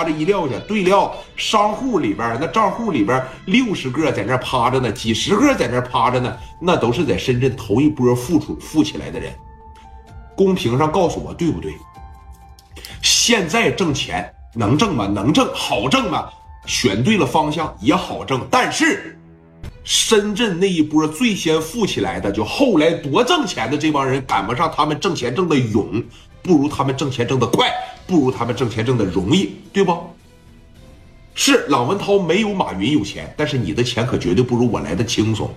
趴着一撂下。对撂，商户里边那账户里边六十个在那趴着呢，几十个在那趴着呢，那都是在深圳头一波富出富起来的人。公屏上告诉我对不对？现在挣钱能挣吗？能挣，好挣吗？选对了方向也好挣，但是深圳那一波最先富起来的，就后来多挣钱的这帮人，赶不上他们挣钱挣的勇，不如他们挣钱挣的快，不如他们挣钱挣的容易，对不？是朗文涛没有马云有钱，但是你的钱可绝对不如我来的轻松。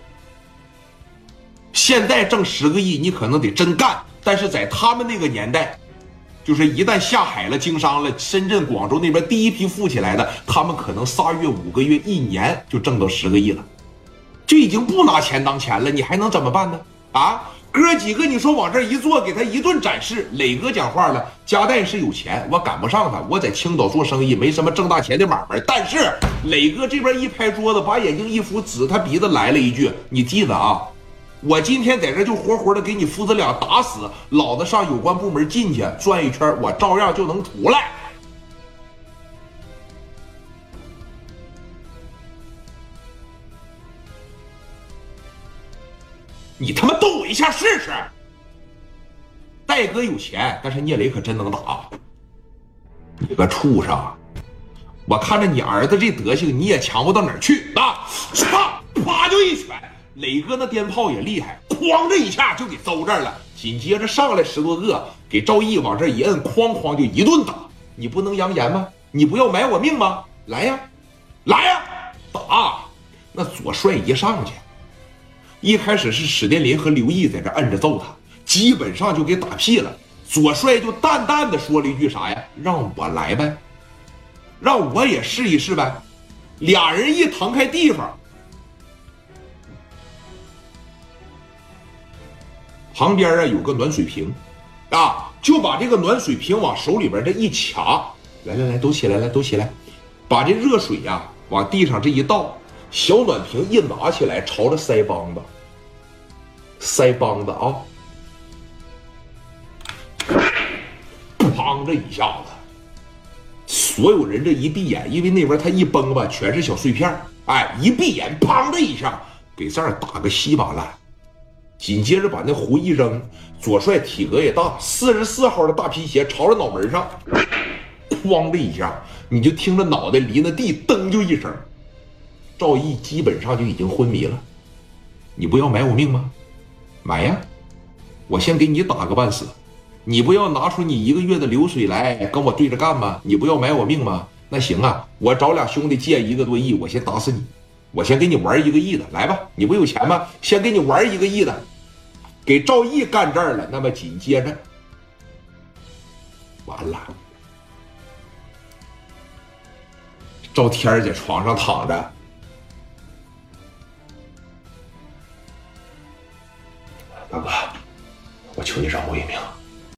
现在挣十个亿，你可能得真干，但是在他们那个年代。就是一旦下海了，经商了，深圳、广州那边第一批富起来的，他们可能仨月、五个月、一年就挣到十个亿了，就已经不拿钱当钱了，你还能怎么办呢？啊，哥几个，你说往这一坐，给他一顿展示。磊哥讲话了，加代是有钱，我赶不上他，我在青岛做生意，没什么挣大钱的买卖。但是磊哥这边一拍桌子，把眼睛一扶，指他鼻子来了一句：“你记得啊。”我今天在这就活活的给你父子俩打死，老子上有关部门进去转一圈，我照样就能出来。你他妈动我一下试试！戴哥有钱，但是聂磊可真能打。你个畜生！我看着你儿子这德行，你也强不到哪儿去啊！啪啪就一拳。磊哥那鞭炮也厉害，哐这一下就给揍这儿了。紧接着上来十多个，给赵毅往这一摁，哐哐就一顿打。你不能扬言吗？你不要买我命吗？来呀，来呀，打！那左帅一上去，一开始是史殿林和刘毅在这摁着揍他，基本上就给打屁了。左帅就淡淡的说了一句啥呀？让我来呗，让我也试一试呗。俩人一腾开地方。旁边啊有个暖水瓶，啊，就把这个暖水瓶往手里边这一卡，来来来，都起来，来都起来，把这热水呀往地上这一倒，小暖瓶一拿起来，朝着腮帮子，腮帮子啊，砰这一下子，所有人这一闭眼，因为那边他一崩吧，全是小碎片哎，一闭眼，砰的一下，给这儿打个稀巴烂。紧接着把那壶一扔，左帅体格也大，四十四号的大皮鞋朝着脑门上，哐的一下，你就听着脑袋离那地噔就一声，赵毅基本上就已经昏迷了。你不要买我命吗？买呀！我先给你打个半死。你不要拿出你一个月的流水来跟我对着干吗？你不要买我命吗？那行啊，我找俩兄弟借一个多亿，我先打死你。我先给你玩一个亿的，来吧！你不有钱吗？先给你玩一个亿的。给赵毅干这儿了，那么紧接着，完了，赵天在床上躺着，大哥，我求你饶我一命。